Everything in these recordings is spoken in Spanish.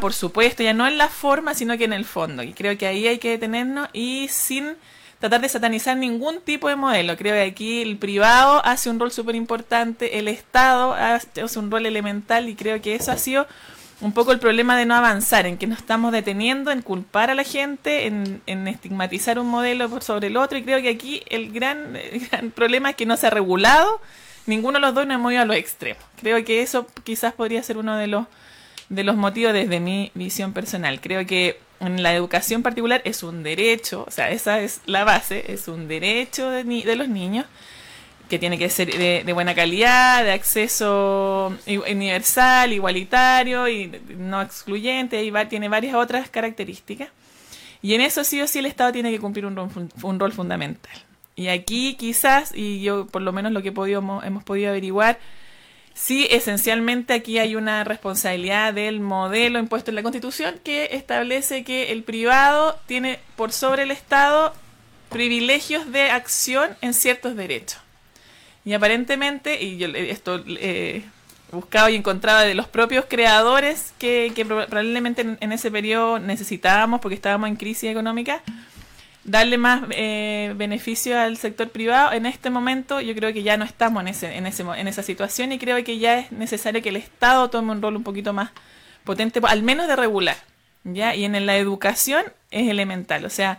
por supuesto, ya no en la forma, sino que en el fondo. Y creo que ahí hay que detenernos y sin tratar de satanizar ningún tipo de modelo. Creo que aquí el privado hace un rol súper importante, el Estado hace un rol elemental y creo que eso ha sido un poco el problema de no avanzar, en que nos estamos deteniendo en culpar a la gente, en, estigmatizar un modelo por sobre el otro y creo que aquí el gran, problema es que no se ha regulado, ninguno de los dos nos hemos ido a los extremos. Creo que eso quizás podría ser uno de los, de los motivos desde mi visión personal. Creo que en la educación particular es un derecho, o sea, esa es la base, es un derecho de, de los niños que tiene que ser de, buena calidad, de acceso universal, igualitario y no excluyente, y tiene varias otras características. Y en eso sí o sí el Estado tiene que cumplir un rol, un rol fundamental. Y aquí quizás, y yo por lo menos lo que podido, hemos podido averiguar, Sí, esencialmente aquí hay una responsabilidad del modelo impuesto en la Constitución que establece que el privado tiene por sobre el Estado privilegios de acción en ciertos derechos. Y aparentemente, y yo esto he buscado y encontrado de los propios creadores que, probablemente en, en, ese periodo necesitábamos porque estábamos en crisis económica, darle más eh, beneficio al sector privado. En este momento yo creo que ya no estamos en, ese, en, ese, en esa situación y creo que ya es necesario que el Estado tome un rol un poquito más potente, al menos de regular. ¿ya? Y en la educación es elemental. O sea,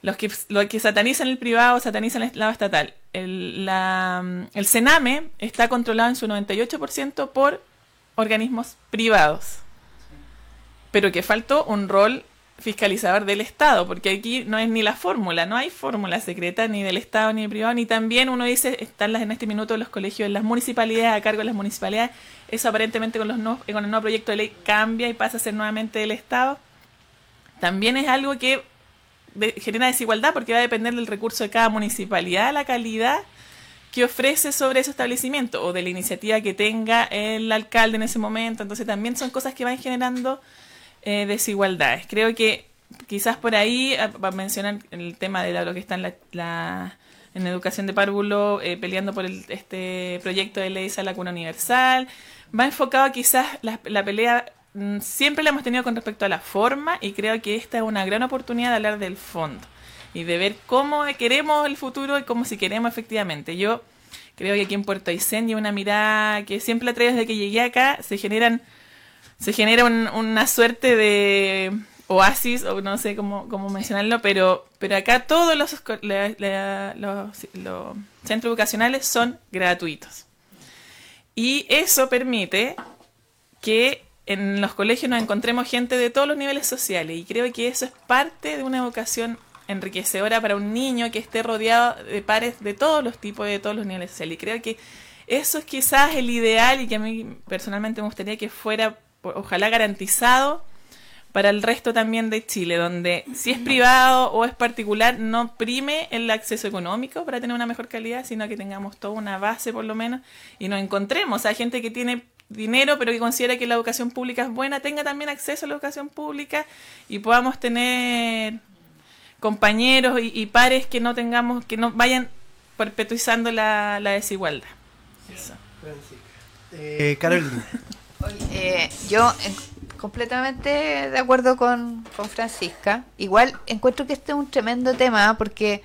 los que, los que satanizan el privado satanizan el Estado estatal. El, la, el Sename está controlado en su 98% por organismos privados. Pero que faltó un rol fiscalizador del Estado, porque aquí no es ni la fórmula, no hay fórmula secreta ni del Estado ni del privado, ni también uno dice, están las, en este minuto los colegios en las municipalidades, a cargo de las municipalidades, eso aparentemente con, los con el nuevo proyecto de ley cambia y pasa a ser nuevamente del Estado. También es algo que genera desigualdad porque va a depender del recurso de cada municipalidad, la calidad que ofrece sobre ese establecimiento o de la iniciativa que tenga el alcalde en ese momento. Entonces también son cosas que van generando eh, desigualdades. Creo que quizás por ahí, para mencionar el tema de lo que está en la, en educación de párvulo, eh, peleando por este proyecto de ley de la universal, va enfocado quizás la, la pelea mm, siempre la hemos tenido con respecto a la forma y creo que esta es una gran oportunidad de hablar del fondo y de ver cómo queremos el futuro y cómo si queremos efectivamente. Yo creo que aquí en Puerto Aysén y una mirada que siempre la traigo desde que llegué acá, se generan se genera una suerte de oasis, o no sé cómo, cómo mencionarlo, pero, pero acá todos los, los, centros educacionales son gratuitos. Y eso permite que en los colegios nos encontremos gente de todos los niveles sociales y creo que eso es parte de una educación enriquecedora para un niño que esté rodeado de pares de todos los tipos, de todos los niveles sociales. Y creo que eso es quizás el ideal y que a mí personalmente me gustaría que fuera ojalá garantizado para el resto también de Chile, donde si es privado o es particular, no prime el acceso económico para tener una mejor calidad, sino que tengamos toda una base por lo menos y nos encontremos a gente que tiene dinero pero que considera que la educación pública es buena, tenga también acceso a la educación pública y podamos tener compañeros y, pares que no tengamos, que no vayan perpetuizando la, desigualdad. Eh, Carolina. Eh, yo completamente de acuerdo con, Francisca. Igual encuentro que este es un tremendo tema porque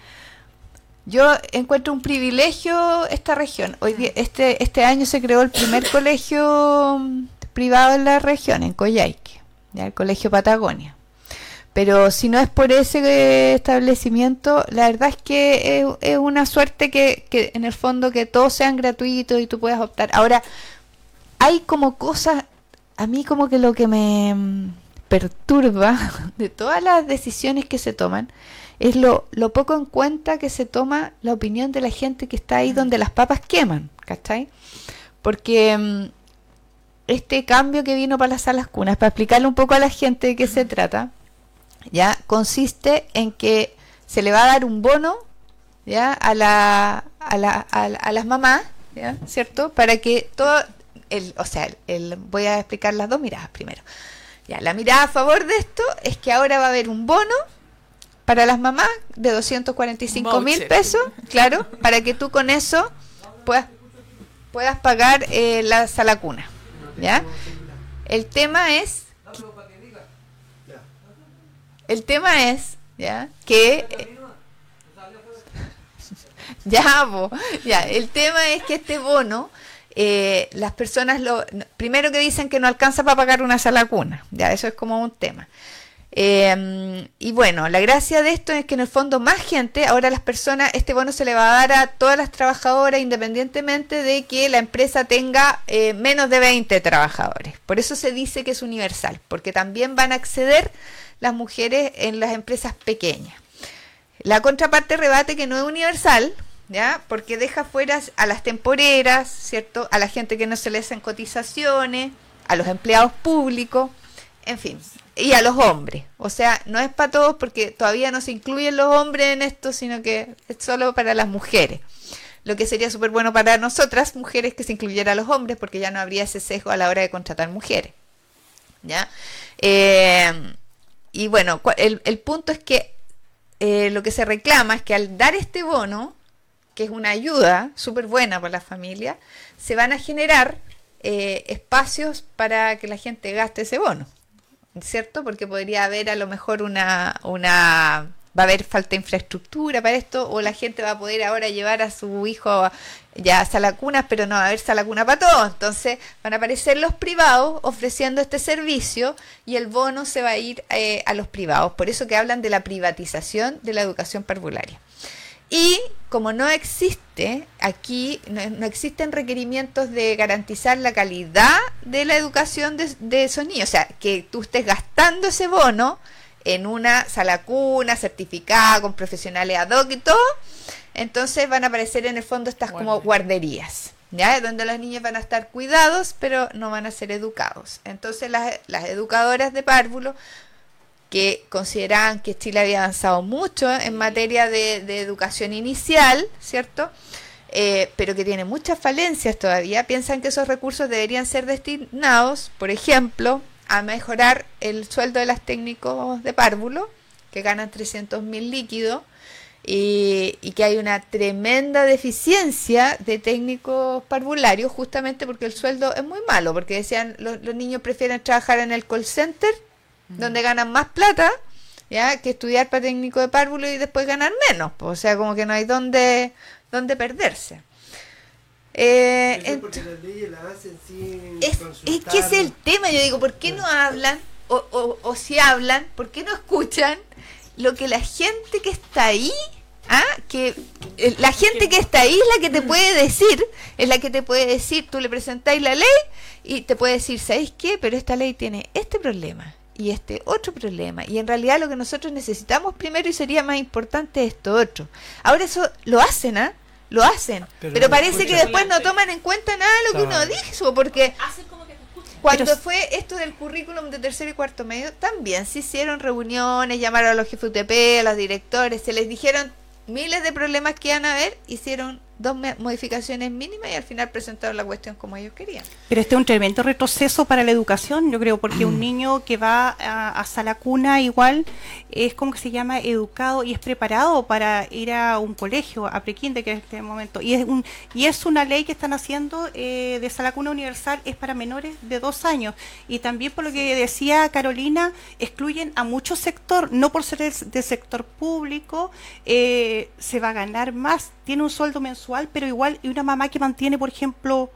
yo encuentro un privilegio esta región. Hoy este, este año se creó el primer colegio mm, privado en la región, en Coyhaique, ¿ya? el Colegio Patagonia. Pero si no es por ese establecimiento, la verdad es que es, una suerte que, que en el fondo que todos sean gratuitos y tú puedas optar. Ahora, hay como cosas, a mí como que lo que me mm, perturba de todas las decisiones que se toman es lo, lo poco en cuenta que se toma la opinión de la gente que está ahí donde las papas queman, ¿cachai? Porque mm, este cambio que vino para las salas cunas, para explicarle un poco a la gente de qué se trata, ya consiste en que se le va a dar un bono ya a la a, la, a, las mamás ¿ya? ¿cierto? Para que todo o sea, el, voy a explicar las dos miradas primero. Ya, la mirada a favor de esto es que ahora va a haber un bono para las mamás de 245 mil pesos, claro, para que tú con eso puedas, puedas pagar eh, la sala cuna. ¿ya? El tema es El tema es, ¿ya? Que... ya, ya, el tema es que este bono, eh, las personas lo... Primero que dicen que no alcanza para pagar una sala cuna, ya, eso es como un tema. Eh, y bueno, la gracia de esto es que en el fondo más gente, ahora las personas, este bono se le va a dar a todas las trabajadoras independientemente de que la empresa tenga eh, menos de 20 trabajadores. Por eso se dice que es universal, porque también van a acceder las mujeres en las empresas pequeñas. La contraparte rebate que no es universal, ¿ya? Porque deja fuera a las temporeras, ¿cierto? A la gente que no se le hacen cotizaciones, a los empleados públicos, en fin, y a los hombres. O sea, no es para todos porque todavía no se incluyen los hombres en esto, sino que es solo para las mujeres. Lo que sería súper bueno para nosotras, mujeres, que se incluyera a los hombres, porque ya no habría ese sesgo a la hora de contratar mujeres. ¿Ya? Eh, y bueno, el, punto es que eh, lo que se reclama es que al dar este bono, que es una ayuda súper buena para la familia, se van a generar eh, espacios para que la gente gaste ese bono. ¿cierto? Porque podría haber a lo mejor una, una va a haber falta de infraestructura para esto, o la gente va a poder ahora llevar a su hijo ya a salacunas, pero no va a haber salacuna para todos. Entonces van a aparecer los privados ofreciendo este servicio y el bono se va a ir eh, a los privados. Por eso que hablan de la privatización de la educación parvularia. Y como no existe aquí, no, existen requerimientos de garantizar la calidad de la educación de, de, esos niños, o sea, que tú estés gastando ese bono en una sala cuna certificada con profesionales ad hoc y todo, entonces van a aparecer en el fondo estas como guarderías. ¿Ya? Donde los niños van a estar cuidados, pero no van a ser educados. Entonces las, las educadoras de párvulo que consideraban que Chile había avanzado mucho en materia de, educación inicial, ¿cierto? Eh, pero que tiene muchas falencias todavía, piensan que esos recursos deberían ser destinados, por ejemplo, a mejorar el sueldo de los técnicos de párvulo, que ganan 300 mil líquidos, y, que hay una tremenda deficiencia de técnicos parvularios, justamente porque el sueldo es muy malo, porque decían los niños prefieren trabajar en el call center donde ganan más plata, ya, que estudiar para técnico de párvulo y después ganar menos. o sea, como que no hay donde, donde perderse. Eh, es, que es el tema, yo digo, ¿por qué no hablan? O, o, o, si hablan, ¿por qué no escuchan lo que la gente que está ahí, ¿ah? que eh, la gente que está ahí es la que te puede decir, es la que te puede decir, tú le presentáis la ley y te puede decir, ¿sabéis qué? Pero esta ley tiene este problema y este otro problema. Y en realidad lo que nosotros necesitamos primero y sería más importante esto otro. Ahora eso lo hacen, ¿ah? Lo hacen. Pero, parece que después no toman en cuenta nada de lo que uno dijo, porque cuando fue esto del currículum de tercero y cuarto medio, también se hicieron reuniones, llamaron a los jefes UTP, a los directores, se les dijeron miles de problemas que iban a haber, hicieron dos modificaciones mínimas y al final presentaron la cuestión como ellos querían. Pero este es un tremendo retroceso para la educación, yo creo, porque un niño que va a, a la cuna igual es como que se llama educado y es preparado para ir a un colegio, a prequinde, que es este momento. Y es, un, y es una ley que están haciendo eh, de sala cuna universal, es para menores de dos años. Y también por lo que decía Carolina, excluyen a mucho sector, no por ser del sector público, eh, se va a ganar más, tiene un sueldo mensual, pero igual, y una mamá que mantiene, por ejemplo,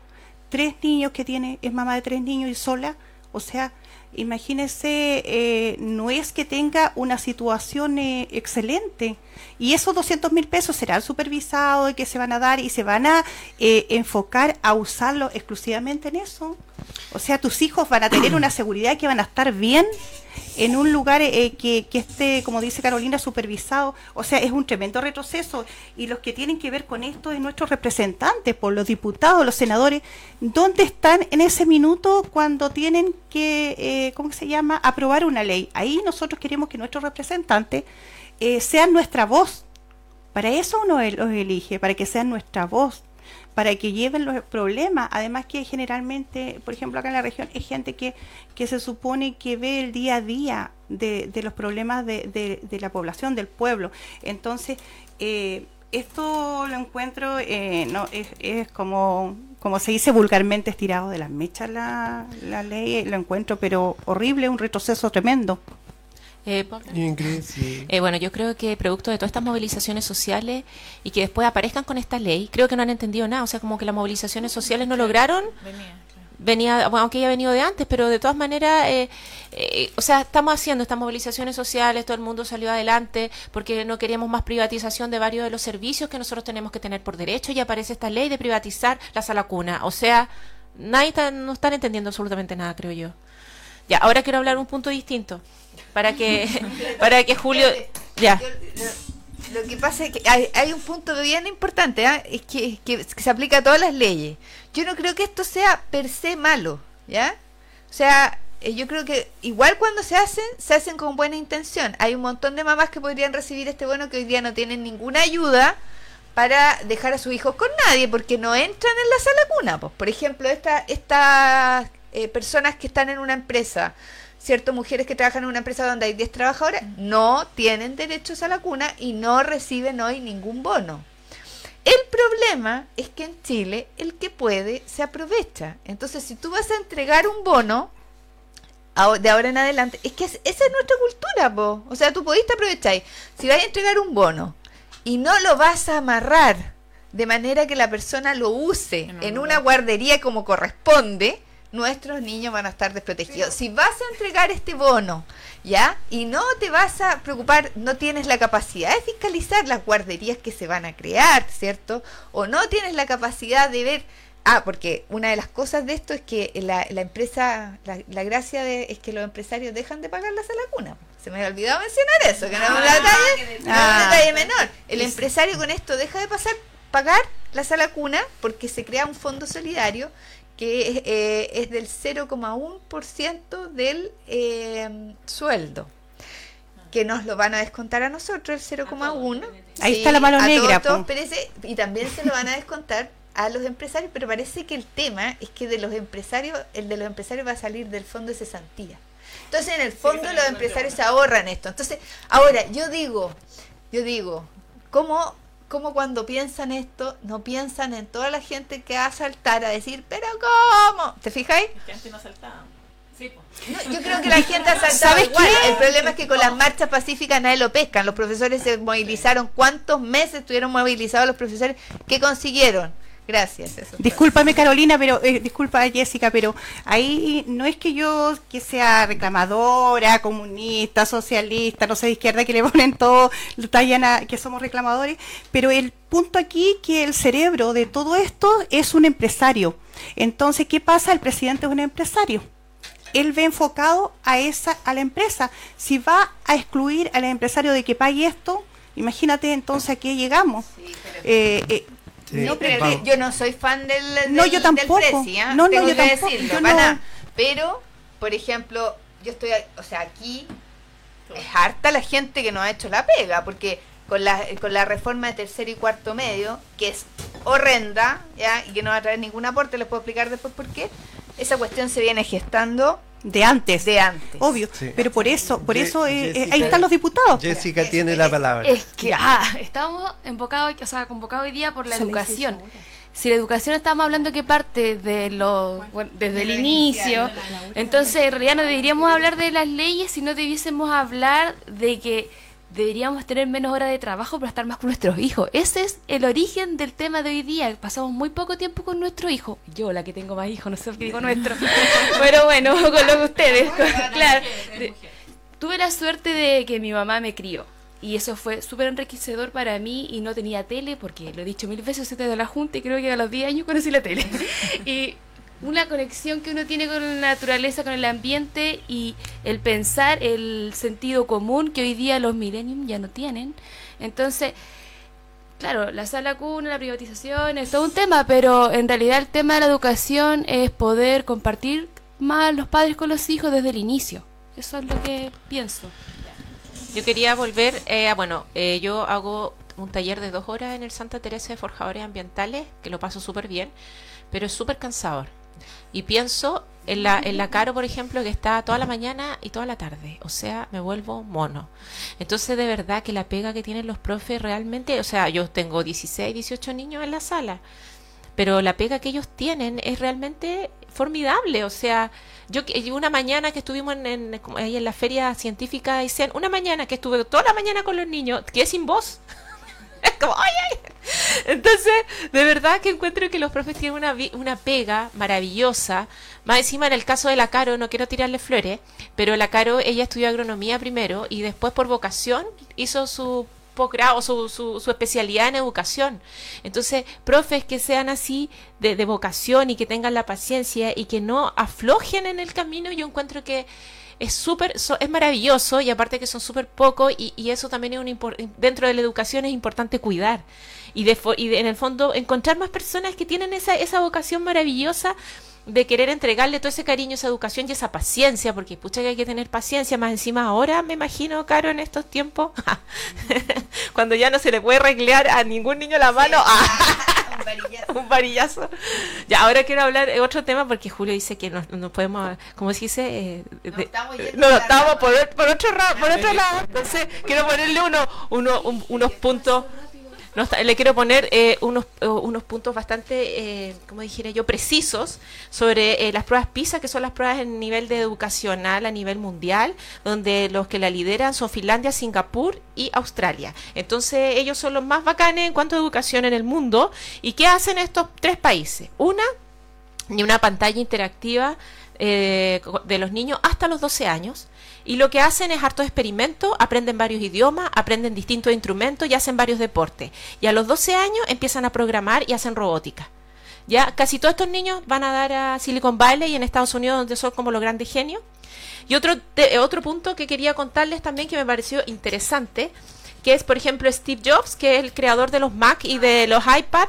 tres niños que tiene, es mamá de tres niños y sola, o sea, imagínese, eh, no es que tenga una situación eh, excelente. Y esos 200 mil pesos serán supervisados y que se van a dar y se van a eh, enfocar a usarlo exclusivamente en eso. O sea, tus hijos van a tener una seguridad que van a estar bien en un lugar eh, que, que, esté, como dice Carolina, supervisado. O sea, es un tremendo retroceso. Y los que tienen que ver con esto es nuestros representantes, por los diputados, los senadores, ¿dónde están en ese minuto cuando tienen que, eh, ¿cómo se llama?, aprobar una ley. Ahí nosotros queremos que nuestros representantes eh, sean nuestra voz. Para eso uno los elige, para que sean nuestra voz para que lleven los problemas. Además que generalmente, por ejemplo, acá en la región hay gente que, que se supone que ve el día a día de, los problemas de, de, la población, del pueblo. Entonces, eh, esto lo encuentro, eh, no es, es como como se dice vulgarmente, estirado de las mechas la, la ley, lo encuentro, pero horrible, un retroceso tremendo. Eh, eh, bueno, yo creo que producto de todas estas movilizaciones sociales y que después aparezcan con esta ley, creo que no han entendido nada. O sea, como que las movilizaciones sociales no lograron. Venía, aunque haya venido de antes, pero de todas maneras, eh, o sea, estamos haciendo estas movilizaciones sociales, todo el mundo salió adelante porque no queríamos más privatización de varios de los servicios que nosotros tenemos que tener por derecho y aparece esta ley de privatizar la sala cuna. O sea, nadie no están entendiendo absolutamente nada, creo yo. Ya, ahora quiero hablar un punto distinto para que para que Julio ya lo, que pasa es que hay, un punto bien importante ¿ah? es que, se aplica a todas las leyes yo no creo que esto sea per se malo ya o sea eh, yo creo que igual cuando se hacen se hacen con buena intención hay un montón de mamás que podrían recibir este bono que hoy día no tienen ninguna ayuda para dejar a sus hijos con nadie porque no entran en la sala cuna pues. por ejemplo estas estas eh, personas que están en una empresa ¿cierto? Mujeres que trabajan en una empresa donde hay 10 trabajadores no tienen derechos a la cuna y no reciben hoy ningún bono. El problema es que en Chile el que puede se aprovecha. Entonces, si tú vas a entregar un bono de ahora en adelante, es que esa es nuestra cultura, po. o sea, tú podiste aprovechar. Si vas a entregar un bono y no lo vas a amarrar de manera que la persona lo use en una guardería como corresponde, nuestros niños van a estar desprotegidos. Si vas a entregar este bono, ¿ya? Y no te vas a preocupar, no tienes la capacidad de fiscalizar las guarderías que se van a crear, ¿cierto? O no tienes la capacidad de ver... Ah, porque una de las cosas de esto es que la, empresa, la, gracia de, es que los empresarios dejan de pagar la sala cuna. Se me había olvidado mencionar eso, que no es un detalle, ah. detalle menor. El empresario con esto deja de pasar pagar la sala cuna porque se crea un fondo solidario que eh, es del 0,1% del eh, sueldo que nos lo van a descontar a nosotros el 0,1 ahí está la mano negra y también se lo van a descontar a los empresarios pero parece que el tema es que de los empresarios el de los empresarios va a salir del fondo de cesantía entonces en el fondo los empresarios se ahorran esto. Entonces ahora yo digo yo digo cómo como cuando piensan esto, no piensan en toda la gente que va a saltar a decir, pero ¿cómo? ¿Te fijáis? no yo creo que la gente ha saltado igual. El problema es que con las marchas pacíficas nadie lo pescan. Los profesores se movilizaron. ¿Cuántos meses estuvieron movilizados los profesores? ¿Qué consiguieron? Gracias. Eso Discúlpame Carolina, pero eh, disculpa Jessica, pero ahí no es que yo que sea reclamadora, comunista, socialista, no sé de izquierda que le ponen todo, tallan que somos reclamadores, pero el punto aquí que el cerebro de todo esto es un empresario. Entonces, ¿qué pasa? El presidente es un empresario. Él ve enfocado a esa a la empresa. Si va a excluir al empresario de que pague esto, imagínate entonces a qué llegamos. eh, eh no, pero yo no soy fan del, del no, yo tampoco. ¿ah? no, no, yo tampoco. Decirlo, pero, por ejemplo, yo estoy, o sea, aquí es harta la gente que no ha hecho la pega, porque con la, con la reforma de tercero y cuarto medio, que es horrenda, ¿ya? y que no va a traer ningún aporte, les puedo explicar después por qué, esa cuestión se viene gestando de antes. De antes. Obvio. Pero por eso, por eso eh, eh, ahí están los diputados. Jessica tiene la palabra. Es que ah, estamos enfocados, o sea, convocados hoy día por la educación. Si la educación estamos hablando que parte de los desde el inicio, entonces en realidad no deberíamos hablar de las leyes, sino debiésemos hablar de que deberíamos tener menos horas de trabajo para estar más con nuestros hijos. Ese es el origen del tema de hoy día. Pasamos muy poco tiempo con nuestro hijo. Yo, la que tengo más hijos, no sé qué digo nuestro. Pero bueno, con lo que ustedes. claro. Tuve la suerte de que mi mamá me crió. Y eso fue súper enriquecedor para mí y no tenía tele porque lo he dicho mil veces de la junta y creo que a los 10 años conocí la tele. y una conexión que uno tiene con la naturaleza, con el ambiente y el pensar, el sentido común que hoy día los millennium ya no tienen. Entonces, claro, la sala cuna, la privatización es todo un tema, pero en realidad el tema de la educación es poder compartir más los padres con los hijos desde el inicio. Eso es lo que pienso. Yo quería volver, eh, bueno, eh, yo hago un taller de dos horas en el Santa Teresa de Forjadores Ambientales, que lo paso súper bien, pero es súper cansador. Y pienso en la, en la Caro, por ejemplo, que está toda la mañana y toda la tarde. O sea, me vuelvo mono. Entonces, de verdad que la pega que tienen los profes realmente, o sea, yo tengo 16, 18 niños en la sala. pero la pega que ellos tienen es realmente formidable. O sea, yo una mañana que estuvimos en, ahí en la feria científica, una mañana que estuve toda la mañana con los niños, que sin voz. Entonces, de verdad que encuentro que los profes tienen una, una pega maravillosa. Más encima, en el caso de la Caro, no quiero tirarle flores, pero la Caro, ella estudió agronomía primero y después por vocación hizo su posgrado, su, su, su, especialidad en educación. Entonces, profes que sean así de, de vocación y que tengan la paciencia y que no aflojen en el camino, yo encuentro que es súper, es maravilloso y aparte que son súper pocos y, y, eso también es un dentro de la educación es importante cuidar. Y, de, y en el fondo encontrar más personas que tienen esa, esa vocación maravillosa de querer entregarle todo ese cariño, esa educación y esa paciencia, porque pucha que hay que tener paciencia, más encima ahora me imagino, Caro, en estos tiempos, cuando ya no se le puede reglear a ningún niño la mano, un, varillazo. Ya, ahora quiero hablar de otro tema, porque Julio dice que no, podemos, como se dice? Eh, no, estamos por, por, otro, por otro lado, entonces quiero ponerle uno, uno unos puntos le quiero poner eh, unos, eh, puntos bastante, eh, como dijera yo, precisos sobre las pruebas PISA, que son las pruebas en nivel de educacional a nivel mundial, donde los que la lideran son Finlandia, Singapur y Australia. Entonces ellos son los más bacanes en cuanto a educación en el mundo. ¿Y qué hacen estos tres países? Una, ni una pantalla interactiva de los niños hasta los 12 años y lo que hacen es harto experimento, aprenden varios idiomas, aprenden distintos instrumentos y hacen varios deportes. Y a los 12 años empiezan a programar y hacen robótica. Ya casi todos estos niños van a dar a Silicon Valley y en Estados Unidos donde son como los grandes genios. Y otro, otro punto que quería contarles también que me pareció interesante que es, por ejemplo, Steve Jobs, que es el creador de los Mac y de los iPad.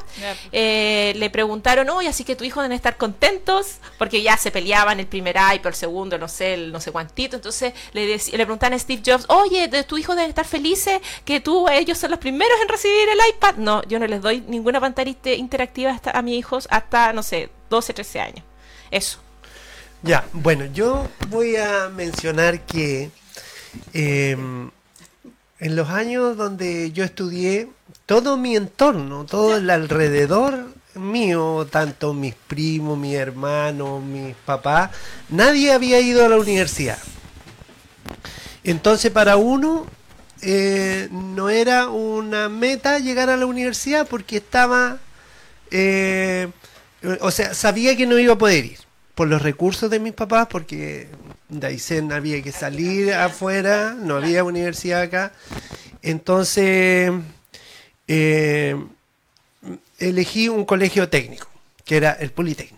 Eh, le preguntaron, oye, así que tu hijo deben estar contentos, porque ya se peleaban el primer iPad, el segundo, no sé, el no sé cuántito. Entonces le, le preguntan a Steve Jobs, oye, tu hijo debe estar felices que tú, ellos son los primeros en recibir el iPad. No, yo no les doy ninguna pantalla interactiva hasta, a mis hijos hasta, no sé, 12, 13 años. Eso. Ya, bueno, yo voy a mencionar que eh, en los años donde yo estudié, todo mi entorno, todo el alrededor mío, tanto mis primos, mi hermano, mis papás, nadie había ido a la universidad. Entonces para uno eh, no era una meta llegar a la universidad porque estaba, eh, o sea, sabía que no iba a poder ir por los recursos de mis papás, porque de había que salir afuera, no había universidad acá. Entonces eh, elegí un colegio técnico, que era el Politécnico.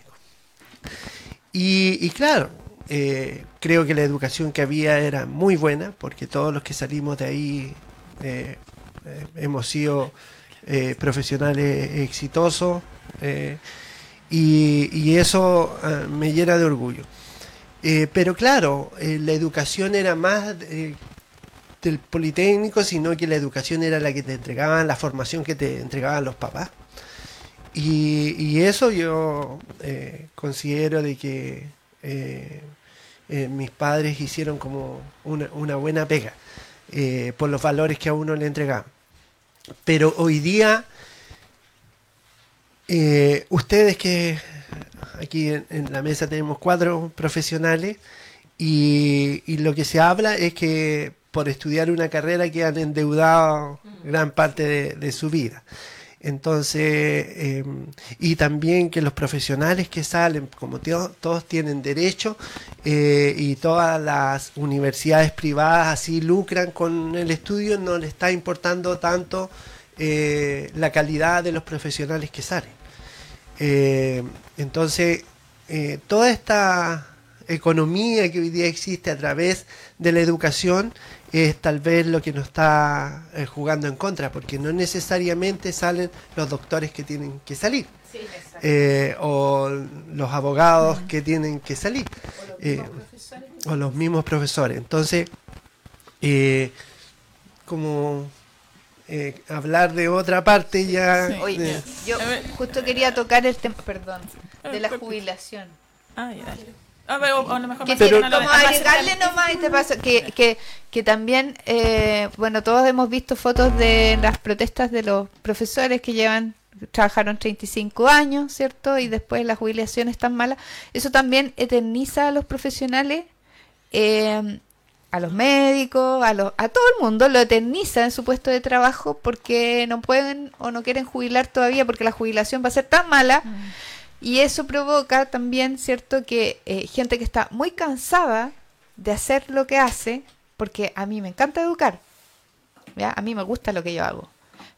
Y, claro, eh, creo que la educación que había era muy buena, porque todos los que salimos de ahí eh, hemos sido profesionales exitosos y, eso ah, me llena de orgullo. Eh, pero claro, eh, la educación era más eh, del Politécnico, sino que la educación era la que te entregaban, la formación que te entregaban los papás. Y, eso yo considero de que mis padres hicieron como una, una buena pega por los valores que a uno le entregaban. Pero hoy día ustedes que aquí en, la mesa tenemos cuatro profesionales y, lo que se habla es que por estudiar una carrera quedan endeudados gran parte de, su vida. Entonces, em, y también que los profesionales que salen, como todos tienen derecho, eh, y todas las universidades privadas así lucran con el estudio, no le está importando tanto eh, la calidad de los profesionales que salen. Eh, entonces, eh, toda esta economía que hoy día existe a través de la educación es tal vez lo que nos está eh, jugando en contra, porque no necesariamente salen los doctores que tienen que salir, o los abogados que tienen que salir, o los mismos profesores. Entonces, como eh, hablar de otra parte ya. Oye, yo justo quería tocar el tema, perdón, de la jubilación. Ah, ya. Ah, pero, a lo mejor pero, como agregarle nomás este paso, que, que, que también, eh, bueno, todos hemos visto fotos de las protestas de los profesores que llevan trabajaron 35 años, ¿cierto? Y después la jubilación es tan mala. Eso también eterniza a los profesionales, eh, a los médicos, a, los, a todo el mundo, lo eterniza en su puesto de trabajo porque no pueden o no quieren jubilar todavía porque la jubilación va a ser tan mala. Mm. Y eso provoca también, ¿cierto?, que eh, gente que está muy cansada de hacer lo que hace, porque a mí me encanta educar, ¿ya? a mí me gusta lo que yo hago,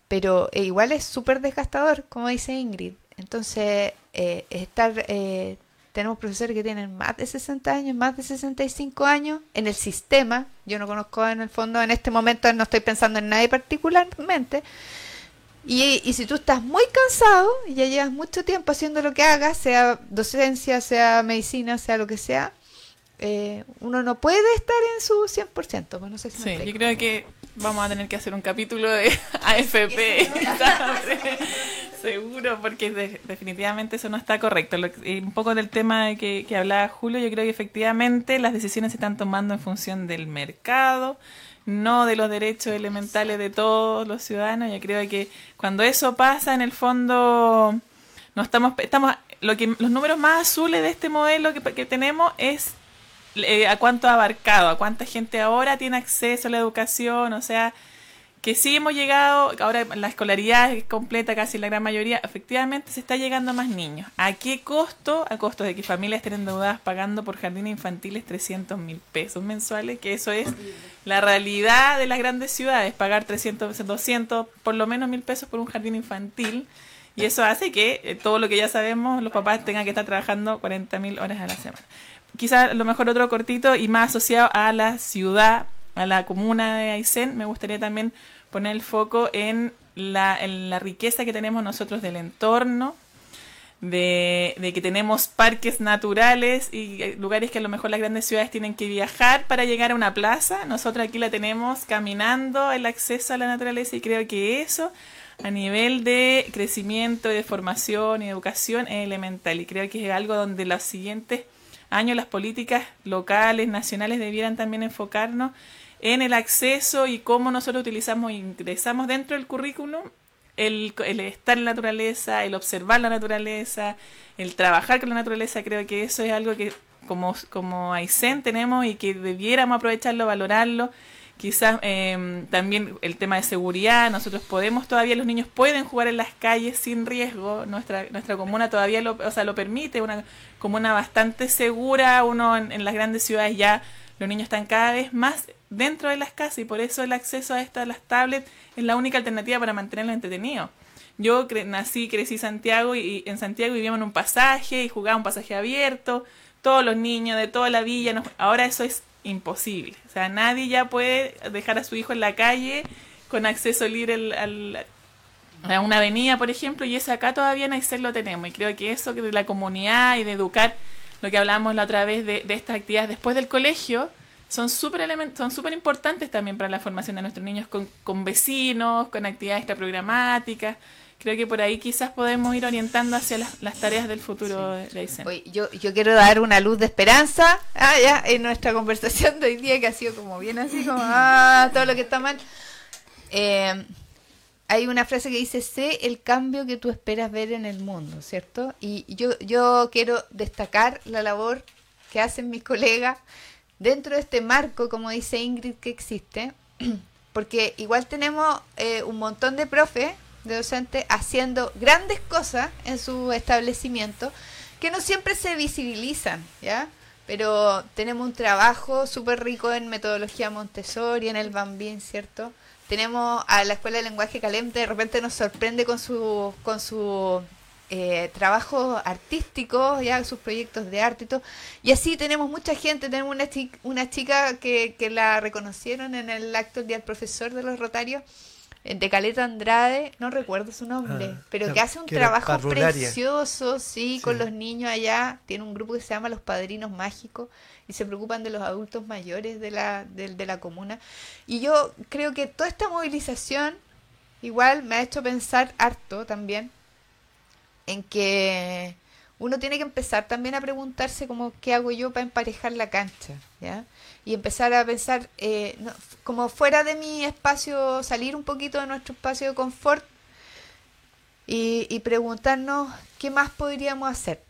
pero eh, igual es súper desgastador, como dice Ingrid. Entonces, eh, estar, eh, tenemos profesores que tienen más de 60 años, más de 65 años en el sistema. Yo no conozco en el fondo, en este momento no estoy pensando en nadie particularmente. Y, y si tú estás muy cansado y ya llevas mucho tiempo haciendo lo que hagas, sea docencia, sea medicina, sea lo que sea, eh, uno no puede estar en su 100%. Pues no sé si sí, yo creo que vamos a tener que hacer un capítulo de AFP. Seguro, porque definitivamente eso no está correcto. un poco del tema que, que hablaba Julio, yo creo que efectivamente las decisiones se están tomando en función del mercado, no de los derechos elementales de todos los ciudadanos. Yo creo que cuando eso pasa, en el fondo, no estamos, estamos lo que los números más azules de este modelo que, que tenemos es eh, a cuánto ha abarcado, a cuánta gente ahora tiene acceso a la educación, o sea, que sí hemos llegado, ahora la escolaridad es completa casi la gran mayoría, efectivamente se está llegando a más niños. ¿A qué costo? A costo de que familias estén endeudadas pagando por jardines infantiles 300 mil pesos mensuales, que eso es la realidad de las grandes ciudades, pagar 300, 200, por lo menos mil pesos por un jardín infantil. Y eso hace que eh, todo lo que ya sabemos, los papás tengan que estar trabajando 40 mil horas a la semana quizá lo mejor otro cortito y más asociado a la ciudad, a la comuna de Aysén, me gustaría también poner el foco en la, en la riqueza que tenemos nosotros del entorno, de, de, que tenemos parques naturales y lugares que a lo mejor las grandes ciudades tienen que viajar para llegar a una plaza. Nosotros aquí la tenemos caminando el acceso a la naturaleza y creo que eso a nivel de crecimiento, de formación y educación es elemental y creo que es algo donde los siguientes año las políticas locales, nacionales debieran también enfocarnos en el acceso y cómo nosotros utilizamos e ingresamos dentro del currículum el, el, estar en la naturaleza, el observar la naturaleza, el trabajar con la naturaleza, creo que eso es algo que como, como AICEN tenemos y que debiéramos aprovecharlo, valorarlo. Quizás eh, también el tema de seguridad, nosotros podemos todavía, los niños pueden jugar en las calles sin riesgo, nuestra, nuestra comuna todavía lo, o sea, lo permite, una comuna bastante segura, uno en, las grandes ciudades ya los niños están cada vez más dentro de las casas y por eso el acceso a estas las tablets es la única alternativa para mantenerlos entretenidos. Yo nací, crecí Santiago y, en Santiago vivíamos en un pasaje y jugaba un pasaje abierto, todos los niños de toda la villa, ahora eso es imposible. O sea, nadie ya puede dejar a su hijo en la calle con acceso libre al, a una avenida, por ejemplo, y eso acá todavía en lo tenemos. Y creo que eso de la comunidad y de educar, lo que hablamos la otra vez de, de estas actividades después del colegio, son súper son súper importantes también para la formación de nuestros niños con, con vecinos, con actividades extraprogramáticas creo que por ahí quizás podemos ir orientando hacia las, tareas del futuro de Aysén. yo, yo quiero dar una luz de esperanza ah, ya, en nuestra conversación de hoy día, que ha sido como bien así, como ah, todo lo que está mal. Eh, hay una frase que dice, sé el cambio que tú esperas ver en el mundo, ¿cierto? Y yo, yo quiero destacar la labor que hacen mis colegas dentro de este marco, como dice Ingrid, que existe, porque igual tenemos eh, un montón de profes de docente haciendo grandes cosas en su establecimiento que no siempre se visibilizan, ¿ya? Pero tenemos un trabajo súper rico en metodología Montessori, en el Bambín, ¿cierto? Tenemos a la Escuela de Lenguaje Calente, de repente nos sorprende con su, con su eh, trabajo artístico, ya sus proyectos de arte y todo. Y así tenemos mucha gente, tenemos una chica, una chica que, que la reconocieron en el acto del Día del Profesor de los Rotarios, de Caleta Andrade, no recuerdo su nombre, ah, pero que hace un trabajo precioso, sí, con los niños allá. Tiene un grupo que se llama Los Padrinos Mágicos y se preocupan de los adultos mayores de la, de, de la comuna. Y yo creo que toda esta movilización igual me ha hecho pensar harto también en que uno tiene que empezar también a preguntarse como qué hago yo para emparejar la cancha, ¿ya? y empezar a pensar eh, como fuera de mi espacio, salir un poquito de nuestro espacio de confort y, preguntarnos qué más podríamos hacer.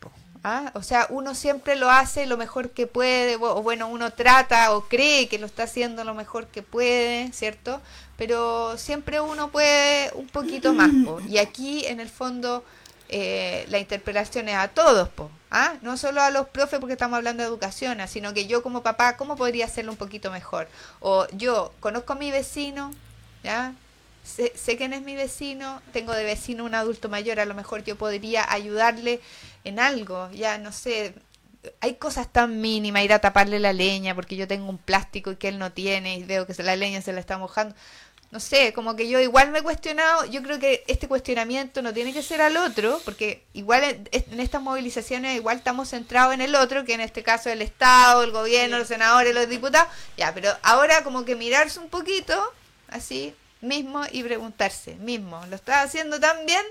¿Ah? O sea, uno siempre lo hace lo mejor que puede, o bueno, uno trata o cree que lo está haciendo lo mejor que puede, ¿cierto? Pero siempre uno puede un poquito más. Y aquí, en el fondo, eh, la interpelación es a todos, po, ¿ah? no solo a los profes porque estamos hablando de educación, sino que yo como papá, ¿cómo podría hacerlo un poquito mejor? O yo conozco a mi vecino, ¿ya? Sé, sé quién es mi vecino, tengo de vecino un adulto mayor, a lo mejor yo podría ayudarle en algo, ya no sé, hay cosas tan mínimas, ir a taparle la leña porque yo tengo un plástico y que él no tiene y veo que la leña se la está mojando no sé, como que yo igual me he cuestionado, yo creo que este cuestionamiento no tiene que ser al otro, porque igual en, estas movilizaciones igual estamos centrados en el otro, que en este caso el Estado, el gobierno, los senadores, los diputados, ya, pero ahora como que mirarse un poquito, así mismo, y preguntarse, mismo, ¿lo estás haciendo tan bien?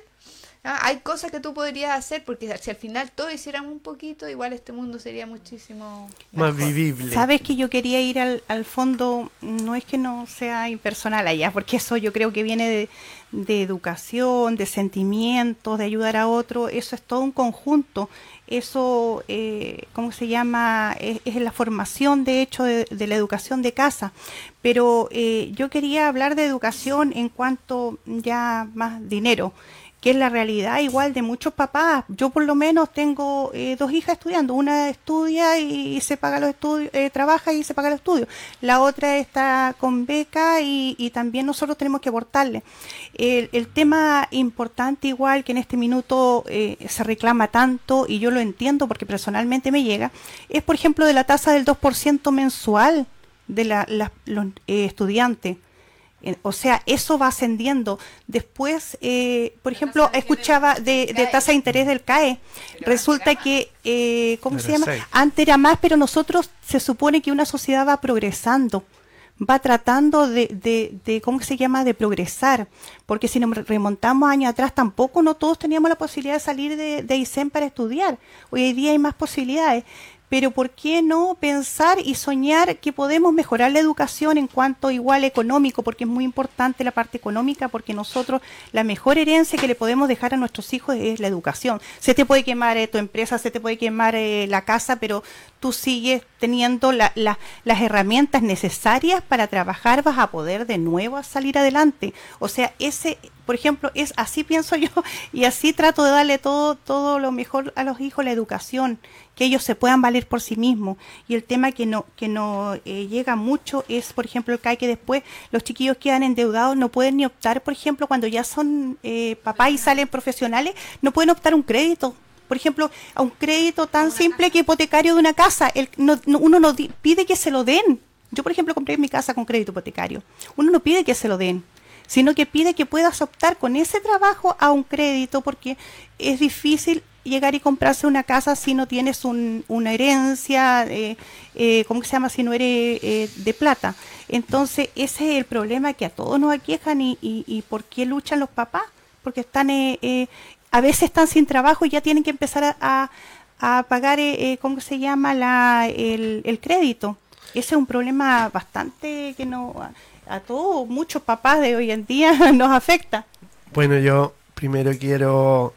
Ah, hay cosas que tú podrías hacer porque si al final todos hicieran un poquito, igual este mundo sería muchísimo más vivible. Sabes que yo quería ir al, al, fondo, no es que no sea impersonal allá, porque eso yo creo que viene de, de educación, de sentimientos, de ayudar a otro, eso es todo un conjunto. Eso, eh, ¿cómo se llama? Es, la formación, de hecho, de, de, la educación de casa. Pero eh, yo quería hablar de educación en cuanto ya más dinero que es la realidad igual de muchos papás. Yo por lo menos tengo eh, dos hijas estudiando, una estudia y, se paga los estudios, eh, trabaja y se paga los estudios, la otra está con beca y, también nosotros tenemos que aportarle. El, tema importante igual que en este minuto eh, se reclama tanto y yo lo entiendo porque personalmente me llega, es por ejemplo de la tasa del 2% mensual de la, los estudiantes o sea, eso va ascendiendo. Después, eh, por ejemplo, escuchaba de, tasa de interés del CAE. Resulta que, eh, ¿cómo se llama? Antes era más, pero nosotros se supone que una sociedad va progresando va tratando de, de, de, ¿cómo se llama?, de progresar, porque si nos remontamos años atrás tampoco no todos teníamos la posibilidad de salir de, de ISEM para estudiar, hoy día hay más posibilidades, pero ¿por qué no pensar y soñar que podemos mejorar la educación en cuanto igual económico? Porque es muy importante la parte económica, porque nosotros la mejor herencia que le podemos dejar a nuestros hijos es la educación. Se te puede quemar eh, tu empresa, se te puede quemar eh, la casa, pero tú sigues teniendo las herramientas necesarias para trabajar, vas a poder de nuevo salir adelante. O sea, ese por ejemplo, es así pienso yo y así trato de darle todo todo lo mejor a los hijos la educación, que ellos se puedan valer por sí mismos. Y el tema que no que no eh, llega mucho es, por ejemplo, el que hay que después los chiquillos quedan endeudados, no pueden ni optar, por ejemplo, cuando ya son eh, papás y salen profesionales, no pueden optar un crédito. Por ejemplo, a un crédito tan simple que hipotecario de una casa, el, no, uno no pide que se lo den. Yo, por ejemplo, compré mi casa con crédito hipotecario. Uno no pide que se lo den sino que pide que puedas optar con ese trabajo a un crédito porque es difícil llegar y comprarse una casa si no tienes una herencia, eh, eh, ¿cómo se llama? Si no eres eh, de plata. Entonces, ese es el problema que a todos nos aquejan y, y, por qué luchan los papás, porque están, eh, a veces están sin trabajo y ya tienen que empezar a, pagar, ¿cómo se llama? La, el, el crédito. Ese es un problema bastante que no a todos, muchos papás de hoy en día nos afecta. Bueno, yo primero quiero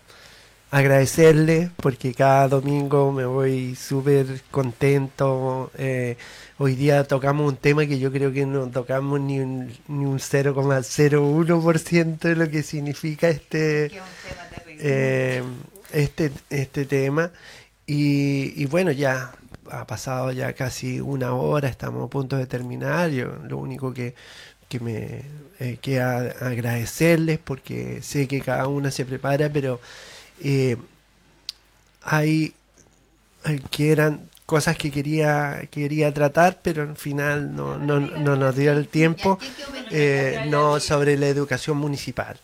agradecerle porque cada domingo me voy súper contento. Eh, hoy día tocamos un tema que yo creo que no tocamos ni un, ni un 0,01% de lo que significa este, eh, este, este tema. Y, y bueno, ya ha pasado ya casi una hora, estamos a punto de terminar. Yo lo único que, que me eh, queda agradecerles porque sé que cada una se prepara, pero eh, hay, que eran cosas que quería quería tratar, pero al final no, no, no nos dio el tiempo, eh, no sobre la educación municipal,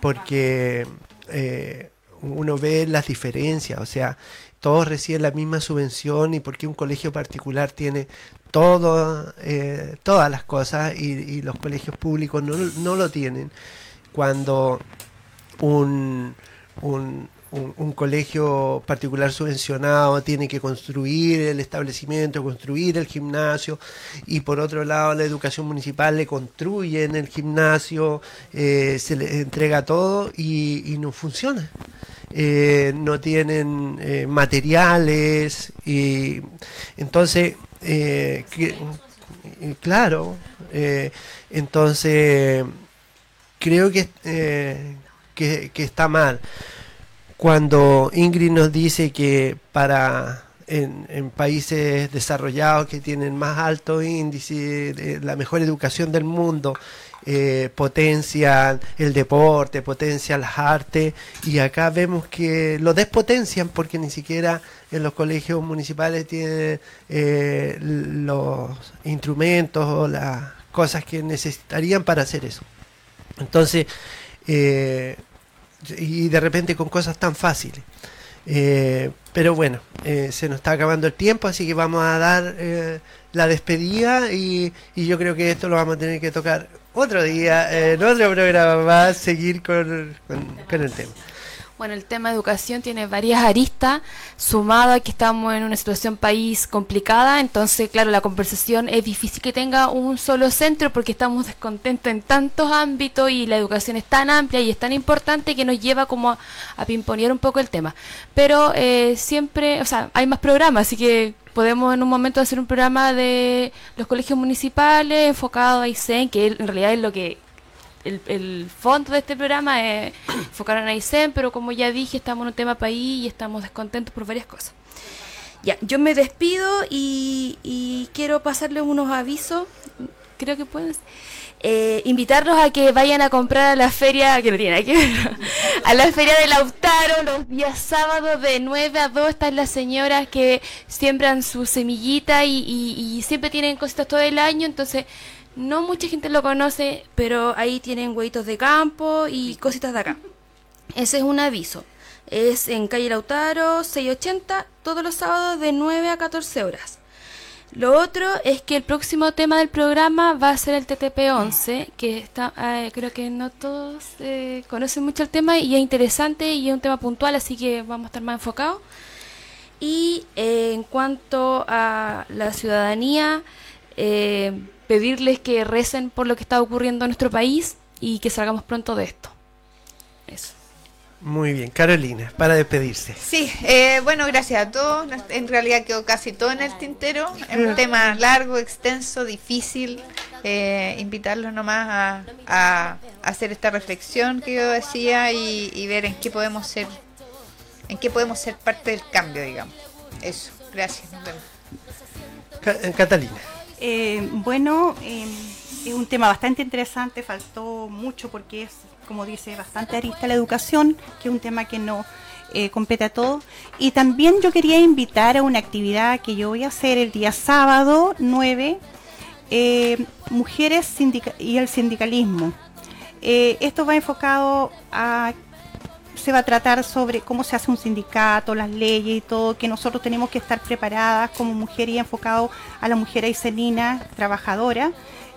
porque eh, uno ve las diferencias, o sea, todos reciben la misma subvención y porque un colegio particular tiene todo, eh, todas las cosas y, los colegios públicos no, no, lo tienen. Cuando un, un, un, colegio particular subvencionado tiene que construir el establecimiento, construir el gimnasio, y por otro lado la educación municipal le construye en el gimnasio, eh, se le entrega todo y, no funciona. Eh, no tienen eh, materiales y entonces claro entonces creo que, que, que está mal. Cuando Ingrid nos dice que para en, países desarrollados que tienen más alto índice, de la mejor educación del mundo, eh, potencian el deporte, potencian las artes, y acá vemos que lo despotencian porque ni siquiera en los colegios municipales tienen eh, los instrumentos o las cosas que necesitarían para hacer eso. Entonces, eh, y de repente con cosas tan fáciles. Eh, pero bueno, eh, se nos está acabando el tiempo, así que vamos a dar eh, la despedida y, y, yo creo que esto lo vamos a tener que tocar otro día, en otro programa más, seguir con el tema. Bueno, el tema de educación tiene varias aristas, sumado a que estamos en una situación país complicada, entonces, claro, la conversación es difícil que tenga un solo centro porque estamos descontentos en tantos ámbitos y la educación es tan amplia y es tan importante que nos lleva como a, a pimponear un poco el tema. Pero eh, siempre, o sea, hay más programas, así que podemos en un momento hacer un programa de los colegios municipales enfocado a ICEN, que en realidad es lo que el, fondo de este programa es enfocar en Aysén, pero como ya dije, estamos en un tema país y estamos descontentos por varias cosas. Ya, yo me despido y, quiero pasarles unos avisos. Creo que pueden. Eh, invitarlos a que vayan a comprar a la feria, que no tiene que a la feria de Lautaro los días sábados de 9 a 2 están las señoras que siembran su semillita y, y siempre tienen cositas todo el año, entonces no mucha gente lo conoce, pero ahí tienen hueitos de campo y cositas de acá. Ese es un aviso. Es en calle Lautaro 680, todos los sábados de 9 a 14 horas. Lo otro es que el próximo tema del programa va a ser el TTP-11, que está, eh, creo que no todos eh, conocen mucho el tema y es interesante y es un tema puntual, así que vamos a estar más enfocados. Y eh, en cuanto a la ciudadanía, pedirles que recen por lo que está ocurriendo en nuestro país y que salgamos pronto de esto. Eso. Muy bien, Carolina, para despedirse. Sí, eh, bueno, gracias a todos. En realidad quedó casi todo en el tintero. Es un tema largo, extenso, difícil. Eh, invitarlos nomás a, a, hacer esta reflexión que yo decía y, ver en qué podemos ser, en qué podemos ser parte del cambio, digamos. Eso, gracias. Catalina. Eh, bueno, em, es un tema bastante interesante, faltó mucho porque es, como dice, bastante arista la educación, que es un tema que no eh, compete a todos. Y también yo quería invitar a una actividad que yo voy a hacer el día sábado 9, eh, Mujeres y el Sindicalismo. esto va enfocado a se va a tratar sobre cómo se hace un sindicato, las leyes y todo, que nosotros tenemos que estar preparadas como mujer y enfocado a la mujer aicelina trabajadora.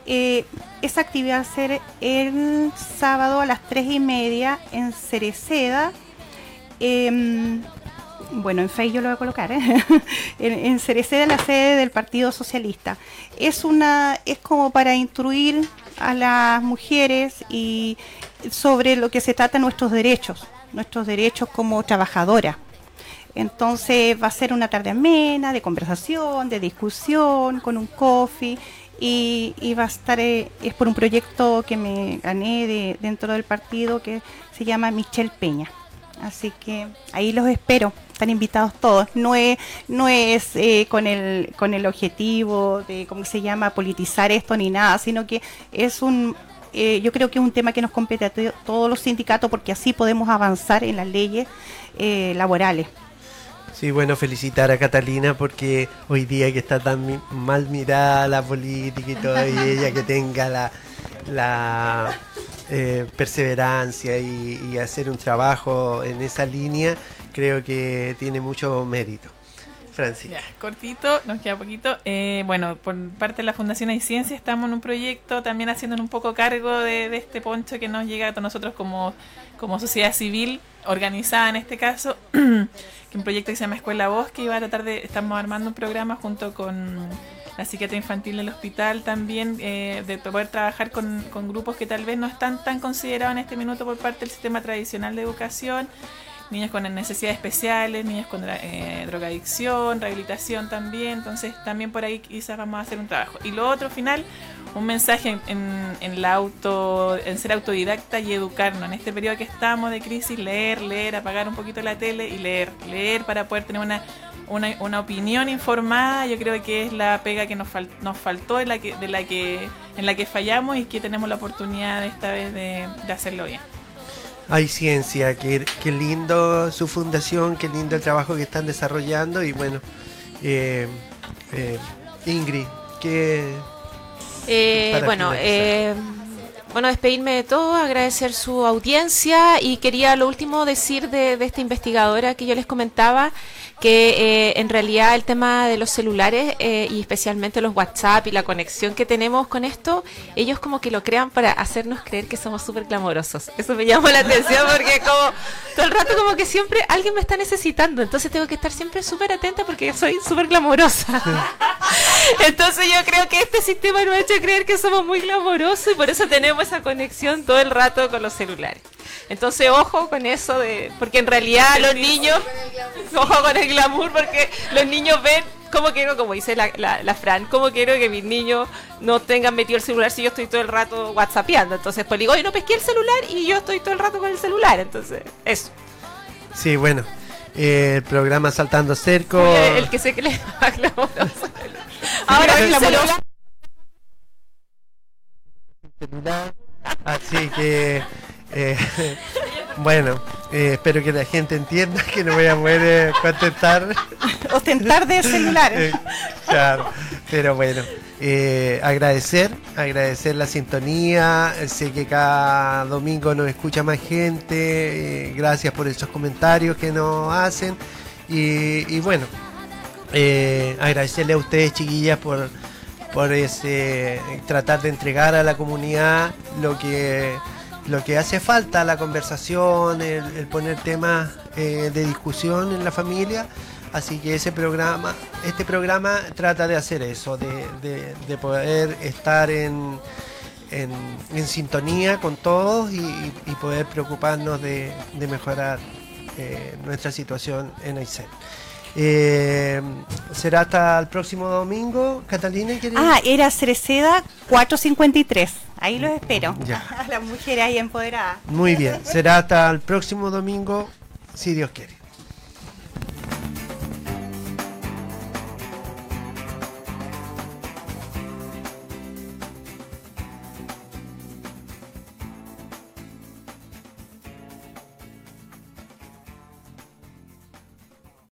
Eh, esa actividad va a ser el sábado a las tres y media en Cereceda. Em, bueno, en Facebook yo lo voy a colocar, ¿eh? en, en, Cereceda, la sede del Partido Socialista. Es una, es como para instruir a las mujeres y sobre lo que se trata nuestros derechos nuestros derechos como trabajadora. Entonces va a ser una tarde amena, de conversación, de discusión, con un coffee y, va a estar, eh, es por un proyecto que me gané de, dentro del partido que se llama Michelle Peña. Así que ahí los espero, están invitados todos. No es, no es eh, con, el, con el objetivo de, ¿cómo se llama?, politizar esto ni nada, sino que es un, eh, yo creo que es un tema que nos compete a todos los sindicatos porque así podemos avanzar en las leyes eh, laborales. Sí, bueno, felicitar a Catalina porque hoy día que está tan mal mirada la política y todo, y ella que tenga la, la eh, perseverancia y, y hacer un trabajo en esa línea, creo que tiene mucho mérito. Francisca. cortito, nos queda poquito. Eh, bueno, por parte de la Fundación Hay Ciencia estamos en un proyecto también haciendo un poco cargo de, este poncho que nos llega a nosotros como, como sociedad civil organizada en este caso, que un proyecto que se llama Escuela Bosque y va a tratar de, estamos armando un programa junto con la psiquiatría infantil del hospital también, eh, de poder trabajar con, con grupos que tal vez no están tan considerados en este minuto por parte del sistema tradicional de educación niños con necesidades especiales, niños con eh, drogadicción, rehabilitación también, entonces también por ahí quizás vamos a hacer un trabajo. Y lo otro final, un mensaje en, la auto, en ser autodidacta y educarnos. En este periodo que estamos de crisis, leer, leer, apagar un poquito la tele y leer, leer para poder tener una, opinión informada. Yo creo que es la pega que nos, nos faltó, en la que, de la que, en la que fallamos y que tenemos la oportunidad esta vez de hacerlo bien. Hay ciencia, qué, qué, lindo su fundación, qué lindo el trabajo que están desarrollando y bueno, eh, eh, Ingrid, ¿qué... Eh, bueno, eh, bueno, despedirme de todo, agradecer su audiencia y quería lo último decir de, de esta investigadora que yo les comentaba que eh, en realidad el tema de los celulares eh, y especialmente los WhatsApp y la conexión que tenemos con esto, ellos como que lo crean para hacernos creer que somos súper clamorosos. Eso me llamó la atención porque como todo el rato como que siempre alguien me está necesitando, entonces tengo que estar siempre súper atenta porque soy súper glamorosa. entonces yo creo que este sistema nos ha hecho creer que somos muy glamorosos y por eso tenemos esa conexión todo el rato con los celulares. Entonces, ojo con eso de. Porque en realidad los niños. Ojo con el glamour, porque los niños ven. ¿Cómo quiero, como dice la, la, Fran, cómo quiero que mis niños no tengan metido el celular si yo estoy todo el rato whatsappeando? Entonces, pues digo, oye, no pesqué el celular y yo estoy todo el rato con el celular. Entonces, eso. Sí, bueno. Eh, el programa Saltando Cerco. el que sé que le va Ahora el celular. Así que eh, bueno, eh, espero que la gente entienda que no voy a poder eh, contestar. Ostentar de celular. claro, pero bueno, agradecer, agradecer la sintonía. Sé que cada domingo nos escucha más gente. gracias por esos comentarios que nos hacen. Y, bueno, agradecerle a ustedes, chiquillas, por, por ese tratar de entregar a la comunidad lo que lo que hace falta, la conversación, el, poner temas eh, de discusión en la familia. Así que ese programa, este programa trata de hacer eso, de, poder estar en, sintonía con todos y, poder preocuparnos de, mejorar eh, nuestra situación en Aysén. Eh, será hasta el próximo domingo, Catalina. Ah, era Cereceda 453. Ahí los espero. Ya. A las mujeres ahí empoderadas. Muy bien. Será hasta el próximo domingo, si Dios quiere.